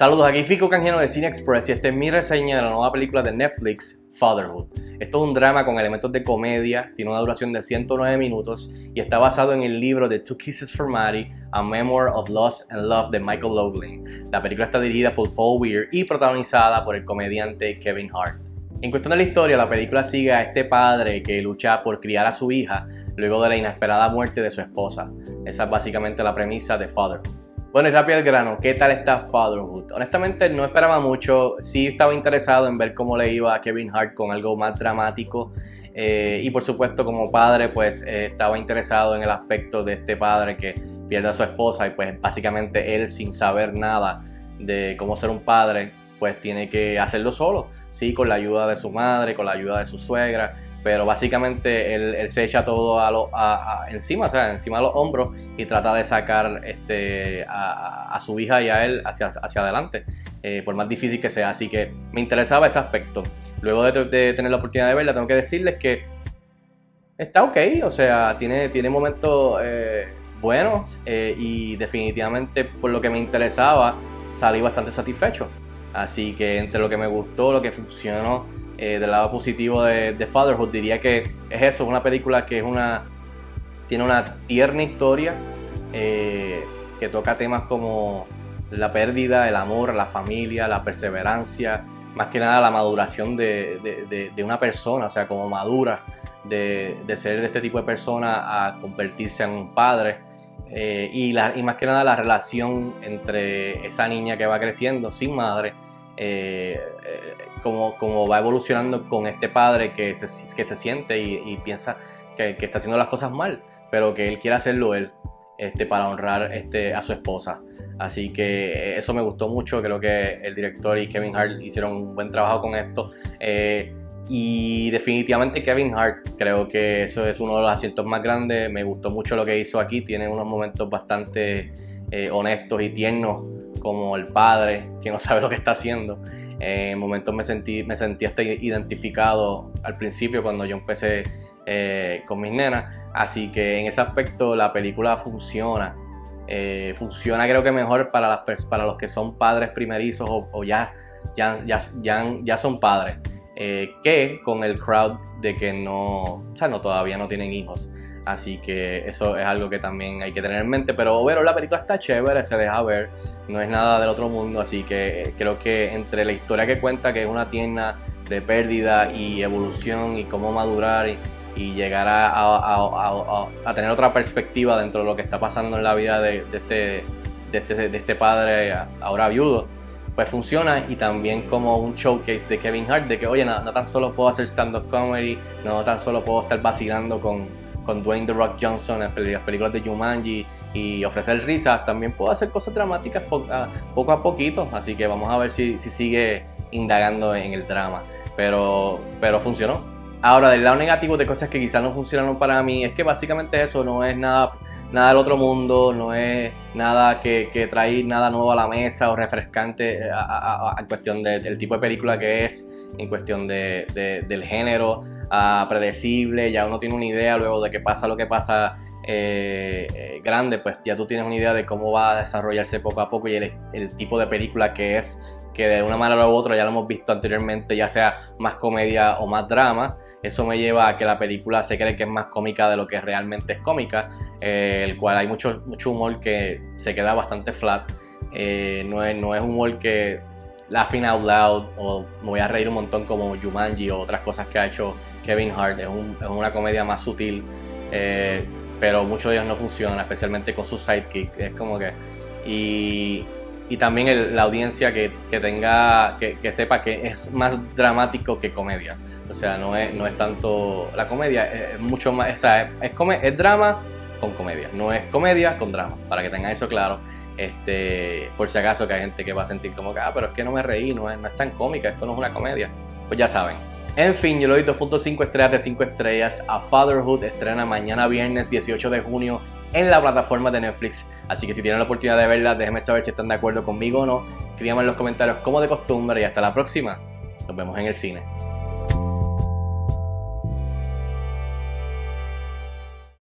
Saludos, aquí Fico Canjeno de Cine Express y esta es mi reseña de la nueva película de Netflix, Fatherhood. Esto es un drama con elementos de comedia, tiene una duración de 109 minutos y está basado en el libro de Two Kisses for Maddie, A Memoir of Loss and Love de Michael Loughlin. La película está dirigida por Paul Weir y protagonizada por el comediante Kevin Hart. En cuestión de la historia, la película sigue a este padre que lucha por criar a su hija luego de la inesperada muerte de su esposa. Esa es básicamente la premisa de Fatherhood. Bueno, y rápido al grano, ¿qué tal está Fatherhood? Honestamente no esperaba mucho, sí estaba interesado en ver cómo le iba a Kevin Hart con algo más dramático. Eh, y por supuesto como padre pues eh, estaba interesado en el aspecto de este padre que pierde a su esposa y pues básicamente él sin saber nada de cómo ser un padre pues tiene que hacerlo solo, sí, con la ayuda de su madre, con la ayuda de su suegra pero básicamente él, se echa todo a, lo, a, encima, o sea, encima de los hombros y trata de sacar este, a, su hija y a él hacia, adelante, eh, por más difícil que sea. Así que me interesaba ese aspecto. Luego de, tener la oportunidad de verla, tengo que decirles que está ok, o sea, tiene, tiene momentos eh, buenos eh, y definitivamente por lo que me interesaba salí bastante satisfecho. Así que entre lo que me gustó, lo que funcionó, eh, del lado positivo de, Fatherhood, diría que es eso, una película que es una, tiene una tierna historia eh, que toca temas como la pérdida, el amor, la familia, la perseverancia, más que nada la maduración de, una persona, o sea, como madura de, ser de este tipo de persona a convertirse en un padre. Eh, y, la, y más que nada la relación entre esa niña que va creciendo sin madre eh, eh, como, como, va evolucionando con este padre que se, que se siente y, piensa que, está haciendo las cosas mal, pero que él quiere hacerlo él este, para honrar este, a su esposa. Así que eso me gustó mucho, creo que el director y Kevin Hart hicieron un buen trabajo con esto. Eh, y definitivamente Kevin Hart, creo que eso es uno de los asientos más grandes. Me gustó mucho lo que hizo aquí, tiene unos momentos bastante honestos y tiernos como el padre que no sabe lo que está haciendo. en momentos me sentí, me sentí hasta identificado al principio cuando yo empecé eh, con mis nenas. Así que en ese aspecto la película funciona. Eh, funciona creo que mejor para, las, para los que son padres primerizos o, ya, ya, ya, ya, son padres. Eh, que con el crowd de que no, o sea, no todavía no tienen hijos. Así que eso es algo que también hay que tener en mente. Pero bueno, la película está chévere, se deja ver, no es nada del otro mundo. Así que eh, creo que entre la historia que cuenta, que es una tienda de pérdida y evolución y cómo madurar y, llegar a, tener otra perspectiva dentro de lo que está pasando en la vida de, este, este, de este padre ahora viudo pues funciona y también como un showcase de Kevin Hart de que oye no, no tan solo puedo hacer stand-up comedy, no tan solo puedo estar vacilando con, con Dwayne The Rock Johnson las películas de Jumanji y ofrecer risas, también puedo hacer cosas dramáticas poco a poquito, así que vamos a ver si, sigue indagando en el drama, pero, pero funcionó. Ahora, del lado negativo de cosas que quizás no funcionaron para mí, es que básicamente eso no es nada, nada del otro mundo, no es nada que, que trae nada nuevo a la mesa o refrescante a, cuestión del tipo de película que es, en cuestión de, del género predecible, ya uno tiene una idea luego de que pasa lo que pasa eh, eh, grande, pues ya tú tienes una idea de cómo va a desarrollarse poco a poco y el, tipo de película que es, que de una manera u otra ya lo hemos visto anteriormente, ya sea más comedia o más drama. Eso me lleva a que la película se cree que es más cómica de lo que realmente es cómica, eh, el cual hay mucho, mucho humor que se queda bastante flat. no, es, no es humor que laughing out loud o me voy a reír un montón como Jumanji o otras cosas que ha hecho Kevin Hart. Es, una comedia más sutil, eh, pero muchos de ellos no funcionan, especialmente con su sidekick. Es como que. Y, también la audiencia que, tenga, que, sepa que es más dramático que comedia. O sea, no es, no es tanto. La comedia es mucho más. O sea, es, es, drama con comedia, no es comedia con drama, para que tengan eso claro. Este, por si acaso que hay gente que va a sentir como que, ah, pero es que no me reí, no es, no es tan cómica, esto no es una comedia. Pues ya saben, en fin, yo le doy 2.5 estrellas de 5 estrellas a Fatherhood. Estrena mañana viernes 18 de junio en la plataforma de Netflix. Así que si tienen la oportunidad de verla, déjenme saber si están de acuerdo conmigo o no. Escríbanme en los comentarios como de costumbre y hasta la próxima. Nos vemos en el cine.